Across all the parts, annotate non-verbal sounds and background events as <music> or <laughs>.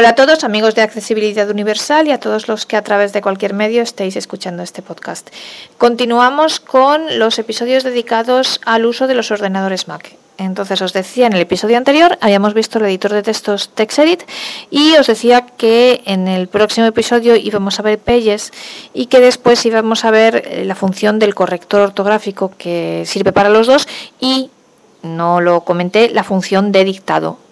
Hola a todos, amigos de Accesibilidad Universal y a todos los que a través de cualquier medio estéis escuchando este podcast. Continuamos con los episodios dedicados al uso de los ordenadores Mac. Entonces os decía en el episodio anterior, habíamos visto el editor de textos TextEdit y os decía que en el próximo episodio íbamos a ver Pages y que después íbamos a ver eh, la función del corrector ortográfico que sirve para los dos y, no lo comenté, la función de dictado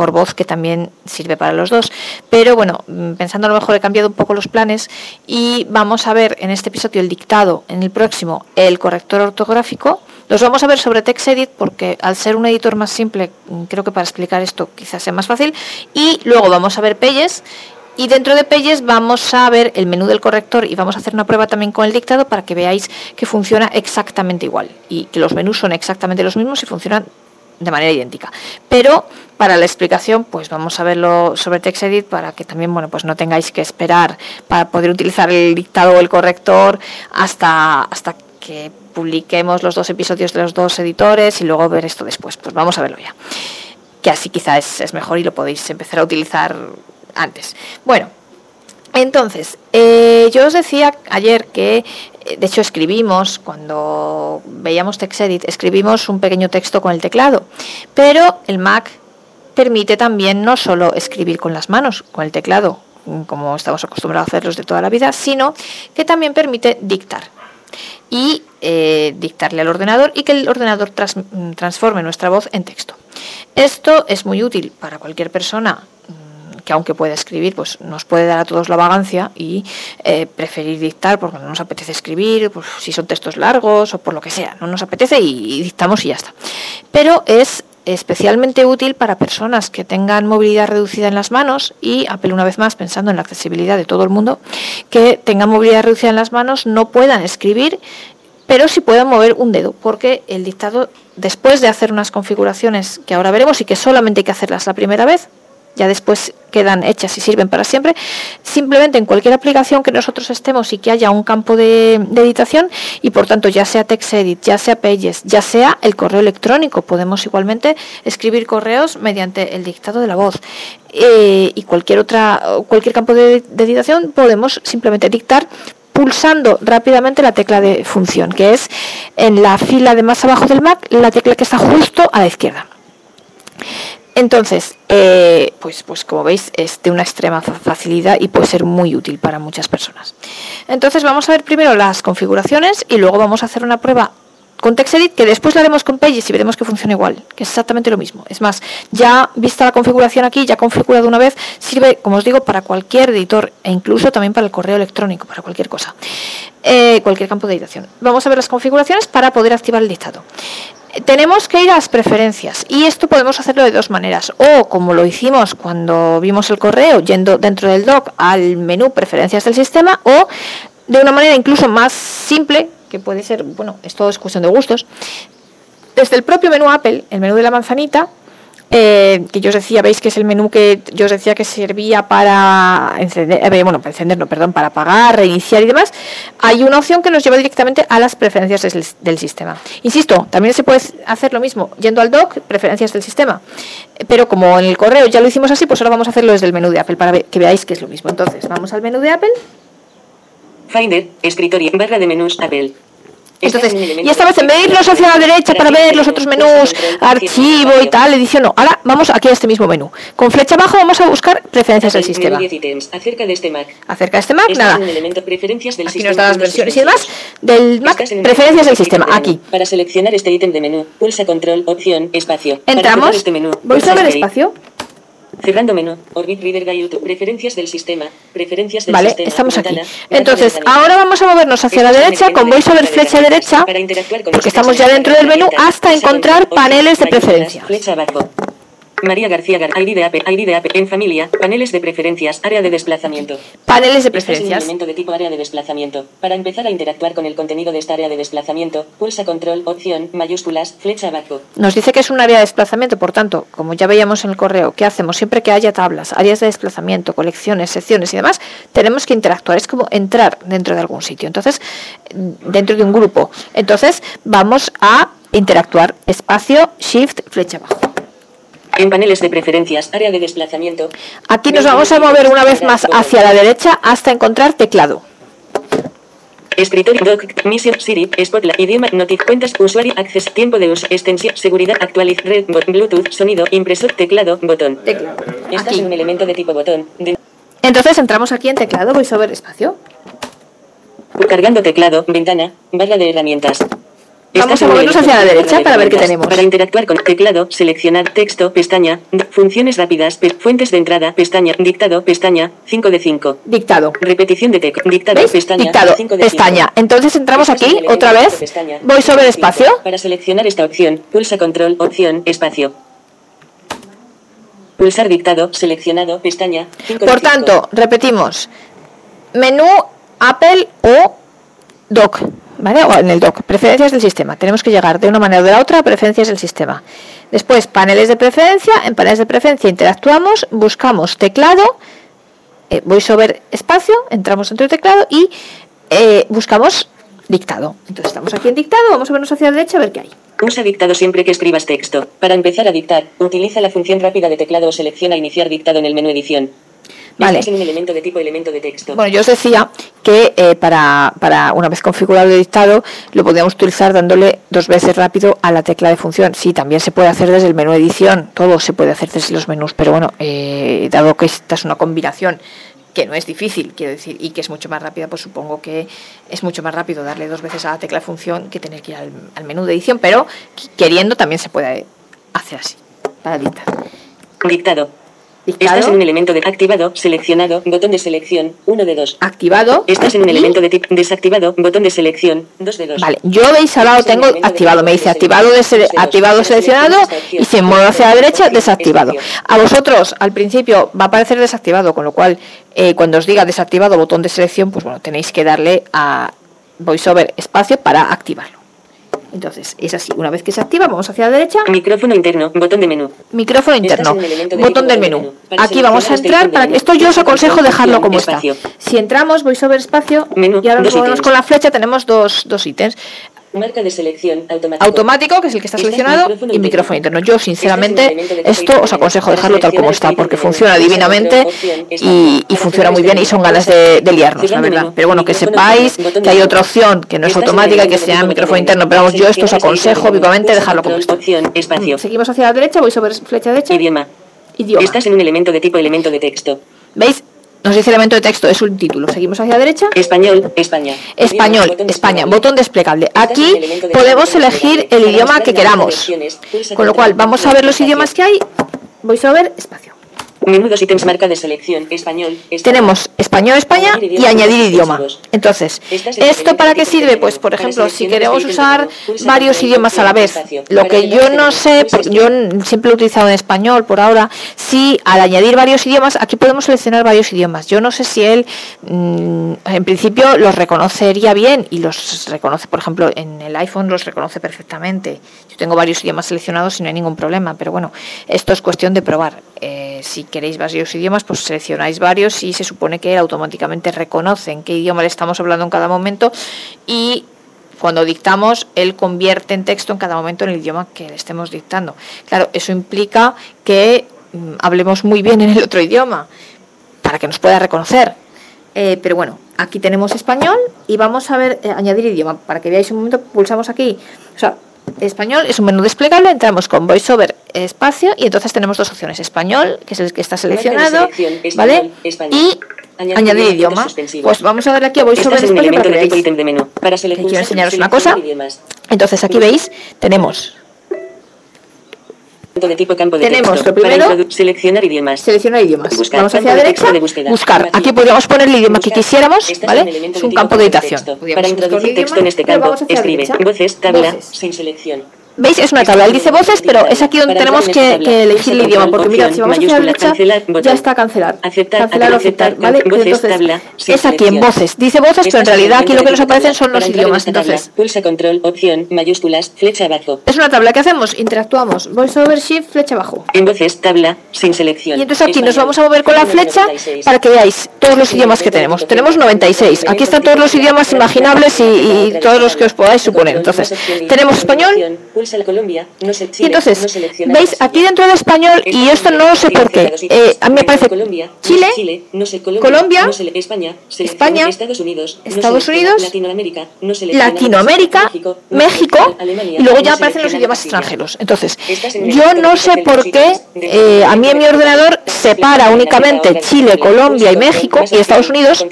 por voz que también sirve para los dos. Pero bueno, mm, pensando a lo mejor he cambiado un poco los planes y vamos a ver en este episodio el dictado, en el próximo el corrector ortográfico los vamos a ver sobre TextEdit porque al ser un editor más simple, mm, creo que para explicar esto quizás sea más fácil. Y luego vamos a ver Pages y dentro de Pages vamos a ver el menú del corrector y vamos a hacer una prueba también con el dictado para que veáis que funciona exactamente igual y que los menús son exactamente los mismos y funcionan de manera idéntica. Pero para la explicación, pues vamos a verlo sobre TextEdit para que también, bueno, pues no tengáis que esperar para poder utilizar el dictado o el corrector hasta, hasta que publiquemos los dos episodios de los dos editores y luego ver esto después. Pues vamos a verlo ya. Que así quizás es, mejor y lo podéis empezar a utilizar antes. Bueno, entonces, eh, yo os decía ayer que, eh, de hecho, escribimos, cuando veíamos TextEdit, escribimos un pequeño texto con el teclado, pero el Mac permite también no solo escribir con las manos, con el teclado, como estamos acostumbrados a hacerlos de toda la vida, sino que también permite dictar y eh, dictarle al ordenador y que el ordenador mm, transforme nuestra voz en texto. Esto es muy útil para cualquier persona mm, que aunque pueda escribir, pues nos puede dar a todos la vagancia y eh, preferir dictar porque no nos apetece escribir, pues, si son textos largos o por lo que sea, no nos apetece y dictamos y ya está. Pero es especialmente útil para personas que tengan movilidad reducida en las manos y apelo una vez más pensando en la accesibilidad de todo el mundo, que tengan movilidad reducida en las manos no puedan escribir, pero sí puedan mover un dedo, porque el dictado, después de hacer unas configuraciones que ahora veremos y que solamente hay que hacerlas la primera vez, ya después quedan hechas y sirven para siempre, simplemente en cualquier aplicación que nosotros estemos y que haya un campo de, editación y por tanto ya sea TextEdit, ya sea Pages, ya sea el correo electrónico, podemos igualmente escribir correos mediante el dictado de la voz eh, y cualquier otra cualquier campo de, de editación podemos simplemente dictar pulsando rápidamente la tecla de función, que es en la fila de más abajo del Mac, la tecla que está justo a la izquierda. Entonces, eh, pues, pues como veis, es de una extrema facilidad y puede ser muy útil para muchas personas. Entonces vamos a ver primero las configuraciones y luego vamos a hacer una prueba con TextEdit que después la haremos con Pages y veremos que funciona igual, que es exactamente lo mismo. Es más, ya vista la configuración aquí, ya configurado una vez, sirve, como os digo, para cualquier editor e incluso también para el correo electrónico, para cualquier cosa, eh, cualquier campo de editación. Vamos a ver las configuraciones para poder activar el dictado tenemos que ir a las preferencias y esto podemos hacerlo de dos maneras. O como lo hicimos cuando vimos el correo yendo dentro del doc al menú preferencias del sistema o de una manera incluso más simple que puede ser, bueno, esto es cuestión de gustos, desde el propio menú Apple, el menú de la manzanita, eh, que yo os decía, veis que es el menú que yo os decía que servía para encender, eh, bueno, para encender, no, perdón, para apagar, reiniciar y demás, hay una opción que nos lleva directamente a las preferencias del, sistema. Insisto, también se puede hacer lo mismo yendo al dock, preferencias del sistema, pero como en el correo ya lo hicimos así, pues ahora vamos a hacerlo desde el menú de Apple para que veáis que es lo mismo. Entonces, vamos al menú de Apple. Finder, escritorio, barra de menús, Apple. Entonces, y esta vez en vez de irnos hacia la derecha para ver los otros menús, archivo y tal, edición, no. Ahora vamos aquí a este mismo menú. Con flecha abajo vamos a buscar preferencias del sistema. Acerca de este Mac. Acerca de este Mac, nada. Aquí nos da las versiones y demás del Mac, preferencias del sistema, aquí. Para seleccionar este ítem de menú, pulsa control, opción, espacio. Entramos, este voy a ver espacio. Cerrando menú. Orbit Reader Guide. Preferencias del sistema. Preferencias del vale, sistema. estamos aquí. Entonces, ahora vamos a movernos hacia la derecha con VoiceOver flecha derecha, porque estamos ya dentro del menú, hasta encontrar paneles de preferencia. Flecha abajo. María García Gar ID de AP, ID de AP, en familia, paneles de preferencias, área de desplazamiento. Paneles de preferencias. Este es un elemento de tipo área de desplazamiento. Para empezar a interactuar con el contenido de esta área de desplazamiento, pulsa control, opción, mayúsculas, flecha abajo. Nos dice que es un área de desplazamiento, por tanto, como ya veíamos en el correo, ¿qué hacemos? Siempre que haya tablas, áreas de desplazamiento, colecciones, secciones y demás, tenemos que interactuar. Es como entrar dentro de algún sitio. Entonces, dentro de un grupo. Entonces, vamos a interactuar. Espacio, shift, flecha abajo. En paneles de preferencias, área de desplazamiento. Aquí nos vamos a mover una vez más hacia la derecha hasta encontrar teclado. Escritorio, doc, misión, Siri, Spotlight, idioma, notif, cuentas, usuario, acceso, tiempo de uso, extensión, seguridad, actualiz, red, bot, Bluetooth, sonido, impresor, teclado, botón. Teclado. Estás Aquí. en un elemento de tipo botón. De- Entonces entramos aquí en teclado, voy sobre espacio. cargando teclado, ventana, barra de herramientas. Vamos a movernos hacia la de derecha para ver qué tenemos. Para interactuar con teclado, seleccionar texto, pestaña, funciones rápidas, fuentes de entrada, pestaña, dictado, pestaña, 5 de 5. Dictado. Repetición de texto, dictado, ¿Veis? pestaña, Dictado, 5 de pestaña. 5. Entonces entramos aquí el otra vez. pestaña, Voy sobre cinco. espacio. Para seleccionar esta opción, pulsa control, opción, espacio. Pulsar dictado, seleccionado, pestaña, 5 Por tanto, repetimos. Menú Apple o Doc, ¿vale? O en el Doc, preferencias del sistema. Tenemos que llegar de una manera o de la otra a preferencias del sistema. Después, paneles de preferencia. En paneles de preferencia interactuamos, buscamos teclado, eh, sobre espacio, entramos dentro del teclado y eh, buscamos dictado. Entonces estamos aquí en dictado, vamos a vernos hacia la derecha a ver qué hay. Usa dictado siempre que escribas texto. Para empezar a dictar, utiliza la función rápida de teclado o selecciona iniciar dictado en el menú edición. Vale. Un elemento de tipo elemento de texto. Bueno, yo os decía que eh, para, para una vez configurado el dictado lo podíamos utilizar dándole dos veces rápido a la tecla de función. Sí, también se puede hacer desde el menú edición, todo se puede hacer desde los menús, pero bueno, eh, dado que esta es una combinación que no es difícil, quiero decir, y que es mucho más rápida, pues supongo que es mucho más rápido darle dos veces a la tecla de función que tener que ir al, al menú de edición, pero qu- queriendo también se puede hacer así, para dictar. Dictado. Dictado, Estás en un elemento de activado, seleccionado, botón de selección, 1 de 2. activado. Estás en un elemento de tipo desactivado, botón de selección, 2 de 2. Vale, yo veis ahora lo tengo activado, me dice activado, de sele- activado seleccionado y si muevo hacia la derecha desactivado. A vosotros al principio va a aparecer desactivado, con lo cual eh, cuando os diga desactivado botón de selección, pues bueno, tenéis que darle a VoiceOver espacio para activarlo. Entonces, es así, una vez que se activa, vamos hacia la derecha, Micrófono interno, botón de menú. micrófono interno, elemento de botón del menú. Aquí vamos a este entrar, para esto yo os aconsejo dejarlo como está. Si entramos, VoiceOver espacio, Menú, y ahora nos movemos con la flecha, tenemos dos, dos ítems. Marca de selección, automático. automático, que es el que está seleccionado, micrófono y micrófono interno. interno. Yo, Estás en sinceramente, esto os aconsejo dejarlo tal como está, este porque funciona divinamente y, funciona muy bien y son ganas de, de liarnos, la verdad. Pero bueno, que sepáis que hay otra opción que no es automática que elemento se de llama tipo micrófono interno. Pero vamos, yo esto os este aconsejo vivamente dejarlo como está. <laughs> Seguimos hacia la derecha, voy sobre flecha derecha. Idioma. Idioma. Estás en un elemento de tipo elemento de texto. ¿Veis? Nos dice elemento de texto, es un título. Seguimos hacia la derecha. Español, España. Español, botón España, botón desplegable. Estás en Aquí podemos elegir el idioma que queramos. Con lo cual, vamos a ver los idiomas que hay. VoiceOver, espacio. Menú dos ítems marca de selección. Español. Tenemos español España Añadir y añadir idioma. Entonces, ¿esto para qué sirve? Pues, por ejemplo, si queremos usar varios idiomas a la vez, lo que yo no sé, yo siempre lo he utilizado en español por ahora, si al añadir varios idiomas, aquí podemos seleccionar varios idiomas. Yo no sé si él, mm, en principio, los reconocería bien y los reconoce, por ejemplo, en el iPhone los reconoce perfectamente. Yo tengo varios idiomas seleccionados y no hay ningún problema, pero bueno, esto es cuestión de probar. Eh, si queréis varios idiomas, pues seleccionáis varios y se supone que automáticamente reconoce en qué idioma le estamos hablando en cada momento y cuando dictamos, él convierte en texto en cada momento en el idioma que le estemos dictando. Claro, eso implica que mm, hablemos muy bien en el otro idioma para que nos pueda reconocer. Eh, pero bueno, aquí tenemos español y vamos a ver, eh, añadir idioma. Para que veáis un momento, pulsamos aquí. Español es un menú desplegable, entramos con VoiceOver espacio y entonces tenemos dos opciones. Español, que es el que está seleccionado, ¿vale? español. Y Añadir idioma. Pues vamos a darle aquí a VoiceOver en un espacio para que veáis. Para quiero enseñaros una cosa. Entonces aquí veis, tenemos De tipo campo de Tenemos texto. lo primero- seleccionar idiomas. seleccionar idiomas. Buscar, Vamos hacia campo la derecha, de búsqueda. buscar. Aquí. Podríamos poner el idioma que quisiéramos, elemento Es un campo de editación. Para introducir texto en este campo, escribe. Voces, tabla, sin selección. ¿Veis? Es una tabla. Él dice voces, pero es aquí donde tenemos que, que elegir el idioma, porque mira, si vamos hacia la derecha, ya está cancelar. Aceptar, cancelar o aceptar, ¿vale? Entonces, es aquí en voces. Dice voces, pero en realidad aquí lo que nos aparecen son los idiomas. Entonces, Pulsa control, opción, mayúsculas, flecha abajo. es una tabla que hacemos, interactuamos, voiceover shift, flecha abajo. En voces, tabla, sin selección. Y entonces aquí nos vamos a mover con la flecha 96. para que veáis todos los idiomas que tenemos. Tenemos 96. Aquí están todos los idiomas imaginables y, y todos los que os podáis suponer. Entonces, tenemos español, La Colombia. No se, Y Chile, entonces, no selecciona veis aquí dentro del español, y esto no sé por qué, eh, a mí me parece Colombia, Chile, no se Colombia, Colombia, no se España, España, Estados Unidos, Estados Unidos, Latinoamérica, no Latinoamérica, México, Alemania, y luego ya aparecen los idiomas extranjeros. Entonces, yo no sé por qué de- eh, a mí en mi ordenador separa únicamente Chile, Colombia y México y Estados Unidos,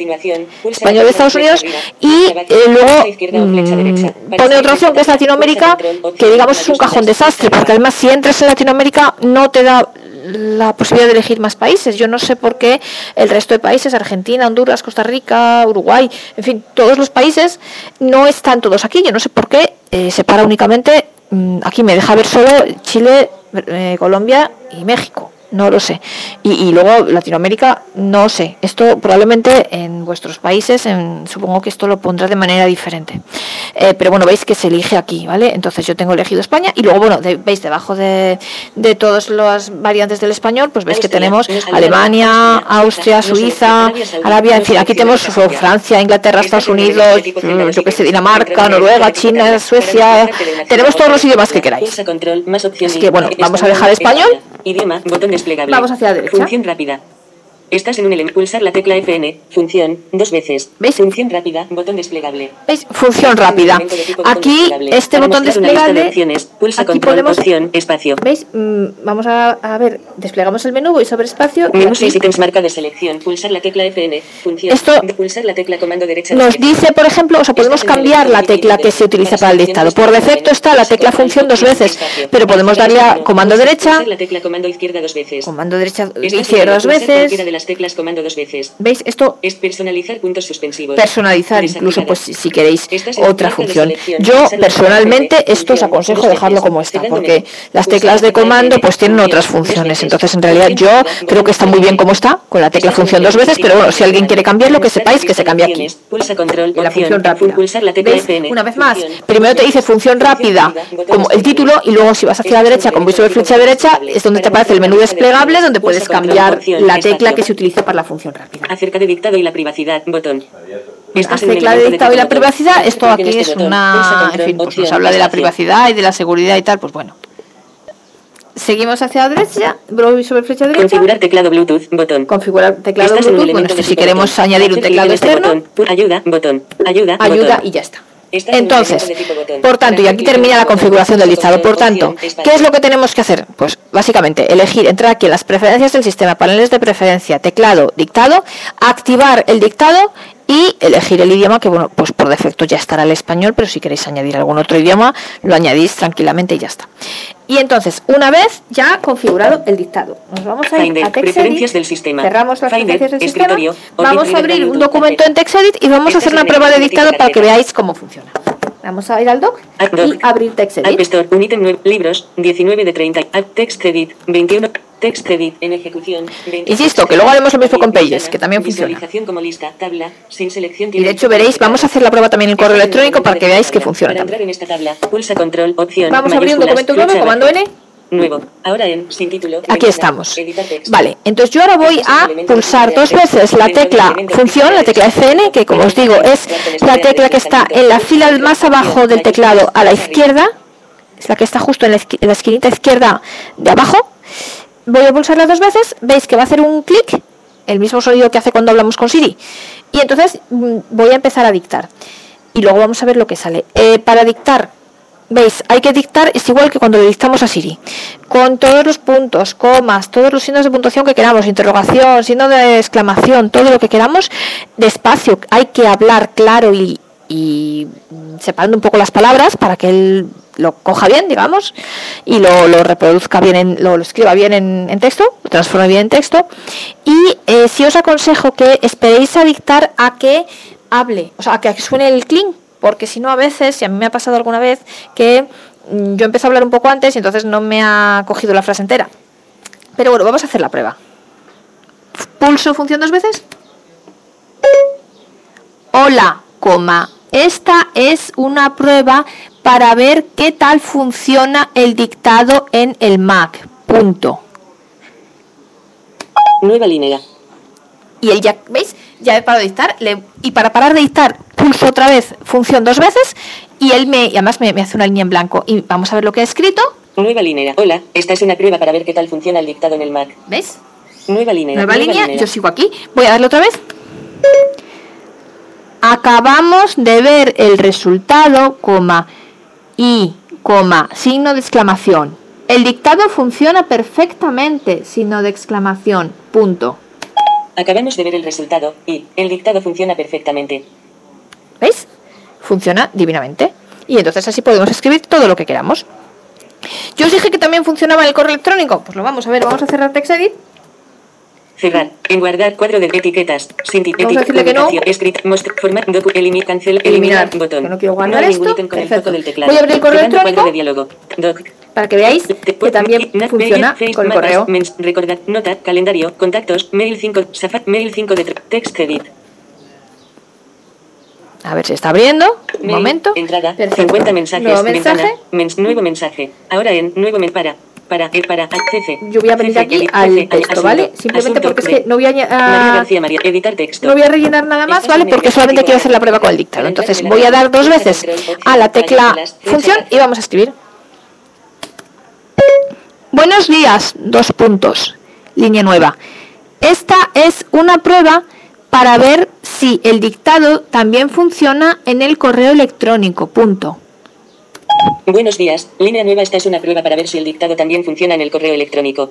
español de Estados Unidos, y eh, luego mm, pone otra opción que es Latinoamérica, que digamos es un cajón desastre, porque además si entras en Latinoamérica no te da la posibilidad de elegir más países. Yo no sé por qué el resto de países, Argentina, Honduras, Costa Rica, Uruguay, en fin, todos los países no están todos aquí. Yo no sé por qué eh, separa únicamente, mm, aquí me deja ver solo Chile, eh, Colombia y México. No lo sé. Y, y luego Latinoamérica, no sé. Esto probablemente en vuestros países, en- supongo que esto lo pondrá de manera diferente. Eh, pero bueno, veis que se elige aquí, ¿vale? Entonces yo tengo elegido España y luego, bueno, de- veis debajo de, de todas las variantes del español, pues veis que tenemos Alemania, Austria, Suiza, Arabia en fin, aquí tenemos Francia. Inglaterra, Estás Estados Unidos, mm, yo que sé. Dinamarca, Noruega, China, Suecia, tenemos todos los idiomas que queráis. Así que, bueno, vamos a dejar español. Idioma, botón desplegable. Vamos hacia la derecha. Función rápida. Estás en un elenco. Pulsar la tecla FN. Función. Dos veces. ¿Veis? Función rápida. Botón desplegable. ¿Veis? Función rápida. Aquí, este botón de desplegable, opciones, Pulsa aquí control, podemos opción, espacio. ¿Veis? Mm, Vamos a, a ver, desplegamos el menú, voy sobre espacio. Menú aquí 6 ítems marca de selección. Pulsar la tecla FN. Función. Esto de pulsar la tecla comando derecha. Nos de- dice, por ejemplo, o sea, podemos cambiar la tecla que se utiliza para el dictado. Por defecto está la tecla función dos veces, pero podemos darle a comando derecha, la tecla comando izquierda dos veces. comando derecha izquierda dos veces. Las teclas comando dos veces. ¿Veis? Esto Es personalizar puntos suspensivos. personalizar incluso pues si, si queréis otra función. Yo personalmente esto os aconsejo dejarlo como está, porque las teclas la de comando pues tienen otras funciones. Entonces en realidad yo creo que está muy bien como está, con la tecla función dos veces, pero bueno, si alguien quiere cambiarlo, que sepáis que se cambia aquí. Pulsa control, la función rápida. Una vez más, primero te dice función rápida como el título y luego si vas hacia la derecha con voy sobre flecha derecha es donde te aparece el menú desplegable donde puedes cambiar la tecla que se utilice para la función rápida. Acerca de dictado y la privacidad, botón. Acerca de dictado y la privacidad, esto aquí es una, en fin, pues nos habla de la privacidad y de la seguridad y tal, pues bueno. Seguimos hacia la derecha, sobre flecha derecha, Configurar teclado Bluetooth, botón. configurar teclado Bluetooth, bueno, esto si queremos añadir un teclado este externo, Ayuda, botón. Ayuda, ayuda y ya está. Entonces, por tanto, y aquí termina la configuración del dictado. Por tanto, ¿qué es lo que tenemos que hacer? Pues básicamente elegir, entrar aquí en las preferencias del sistema, paneles de preferencia, teclado, dictado, activar el dictado y elegir el idioma, que bueno, pues por defecto ya estará el español, pero si queréis añadir algún otro idioma, lo añadís tranquilamente y ya está. Y entonces, una vez ya configurado el dictado, nos vamos a ir Finder, a TextEdit, del sistema. cerramos las Finder, preferencias del escritorio, sistema, vamos a abrir un documento en TextEdit y vamos a hacer una prueba de dictado para que veáis cómo funciona. Vamos a ir al doc App y abrir App TextEdit. Store, un ítem 9, libros, 19 de 30. App Text Edit, 21. Text Edit, en ejecución. 20. Insisto, que luego haremos lo mismo con Pages, que también funciona. Visualización como lista, tabla, sin selección. Y de hecho veréis, vamos a hacer la prueba también en el correo electrónico para que veáis que funciona Para entrar también. en esta tabla, pulsa control, opción. Vamos a abrir un documento nuevo, comando. N. Nuevo. Ahora en, sin título. Aquí estamos. Vale, entonces yo ahora voy a pulsar dos veces la tecla función, la tecla FN, que como os digo es la tecla que está en la fila más abajo del teclado a la izquierda, es la que está justo en la, esqui- en la esquinita izquierda de abajo. Voy a pulsarla dos veces, veis que va a hacer un clic, el mismo sonido que hace cuando hablamos con Siri. Y entonces mm, voy a empezar a dictar. Y luego vamos a ver lo que sale. Eh, para dictar, veis, hay que dictar, es igual que cuando le dictamos a Siri. Con todos los puntos, comas, todos los signos de puntuación que queramos, interrogación, signo de exclamación, todo lo que queramos, despacio. Hay que hablar claro y, y, separando un poco las palabras para que él lo coja bien, digamos, y lo, reproduzca bien, en- lo, escriba bien en, texto, lo transforme bien en texto. Y eh, sí os aconsejo que esperéis a dictar a que hable, o sea, a que suene el clink, porque si no a veces, y a mí me ha pasado alguna vez, que mm, yo empecé a hablar un poco antes y entonces no me ha cogido la frase entera. Pero bueno, vamos a hacer la prueba. Pulso función dos veces. Hola, coma. Esta es una prueba para ver qué tal funciona el dictado en el Mac. Punto. Nueva línea. Y él ya, ¿veis? Ya he parado de dictar. le- y para parar de dictar, pulso otra vez función dos veces y él me, y además me, me hace una línea en blanco. Y vamos a ver lo que ha escrito. Nueva línea. Hola, esta es una prueba para ver qué tal funciona el dictado en el Mac. ¿Ves? Nueva línea. Nueva, línea, yo sigo aquí. Voy a darle otra vez. Acabamos de ver el resultado, coma, y, coma, signo de exclamación. El dictado funciona perfectamente, signo de exclamación, punto. Acabamos de ver el resultado y el dictado funciona perfectamente. ¿Veis? Funciona divinamente. Y entonces así podemos escribir todo lo que queramos. Yo os dije que también funcionaba el correo electrónico. Pues lo vamos a ver. Vamos a cerrar TextEdit. Cerrar. En guardar cuadro de etiquetas. Sin ti- Vamos a decirle que no. Script. Most. Format. Docu. Eliminar. Cancel. Eliminar. Botón. Que no quiero guardar ningún esto. con el foco del teclado. Voy a abrir el correo electrónico. de diálogo. Doc. Para que veáis que también funciona con el correo. Recordad, nota, calendario, contactos, mail 5, Safat, mail 5 de text edit. A ver si está abriendo. Un momento. Entrada, Perfecto. 50 mensajes. Nuevo ventana, mensaje. mens- nuevo mensaje. Ahora en nuevo men para. Para, para, accese. Yo voy a venir aquí al texto, ¿vale? Simplemente porque es que no voy a, editar texto. no voy a rellenar nada más, ¿vale? Porque solamente quiero hacer la prueba con el dictado. Entonces voy a dar dos veces a la tecla función y vamos a escribir. Buenos días, dos puntos, línea nueva. Esta es una prueba para ver si el dictado también funciona en el correo electrónico, punto. Buenos días, línea nueva. Esta es una prueba para ver si el dictado también funciona en el correo electrónico.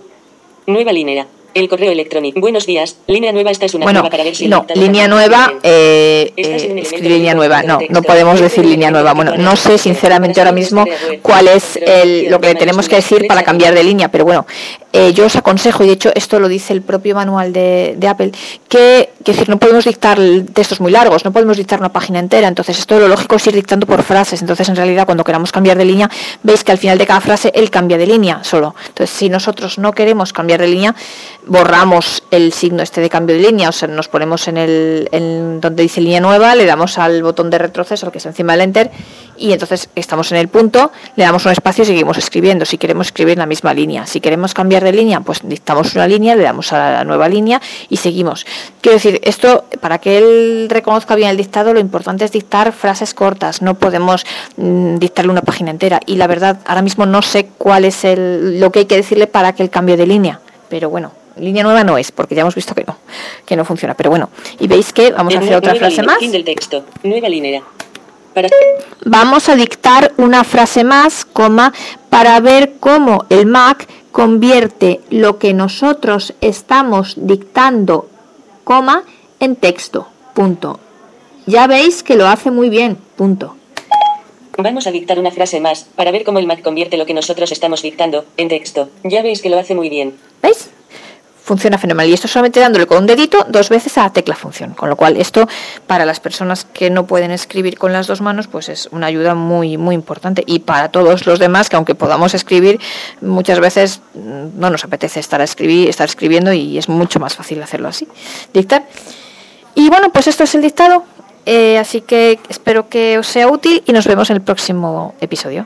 Nueva línea. El correo electrónico. Buenos días, línea nueva. Esta es una Bueno, prueba para ver si el no, línea nueva, eh, eh, línea nueva. No, no podemos decir línea nueva. Bueno, no sé sinceramente ahora mismo cuál es el, lo que le tenemos que decir para cambiar de línea, pero bueno, eh, yo os aconsejo, y de hecho esto lo dice el propio manual de, Apple, que, decir, no podemos dictar textos muy largos, no podemos dictar una página entera, entonces esto lo lógico es ir dictando por frases, entonces en realidad cuando queramos cambiar de línea, veis que al final de cada frase él cambia de línea solo. Entonces si nosotros no queremos cambiar de línea, borramos el signo este de cambio de línea, o sea, nos ponemos en el donde dice línea nueva, le damos al botón de retroceso, que es encima del enter, y entonces estamos en el punto, le damos un espacio y seguimos escribiendo, si queremos escribir en la misma línea. Si queremos cambiar de línea, pues dictamos una línea, le damos a la nueva línea y seguimos. Quiero decir, esto, para que él reconozca bien el dictado, lo importante es dictar frases cortas, no podemos mm, dictarle una página entera. Y la verdad, ahora mismo no sé cuál es el, lo que hay que decirle para que el cambio de línea, pero bueno. Línea nueva no es, porque ya hemos visto que no, que no funciona. Pero bueno, y veis que vamos a hacer otra frase más. Fin del texto. Nueva línea. Para. Vamos a dictar una frase más, coma, para ver cómo el Mac convierte lo que nosotros estamos dictando, coma, en texto. Punto. Ya veis que lo hace muy bien. Punto. Vamos a dictar una frase más, para ver cómo el Mac convierte lo que nosotros estamos dictando, en texto. Ya veis que lo hace muy bien. ¿Veis? Funciona fenomenal. Y esto solamente dándole con un dedito dos veces a la tecla función. Con lo cual, esto para las personas que no pueden escribir con las dos manos, pues es una ayuda muy, muy importante. Y para todos los demás, que aunque podamos escribir, muchas veces mm, no nos apetece estar, a escribir, estar escribiendo y es mucho más fácil hacerlo así. Dictar. Y bueno, pues esto es el dictado. Eh, así que espero que os sea útil y nos vemos en el próximo episodio.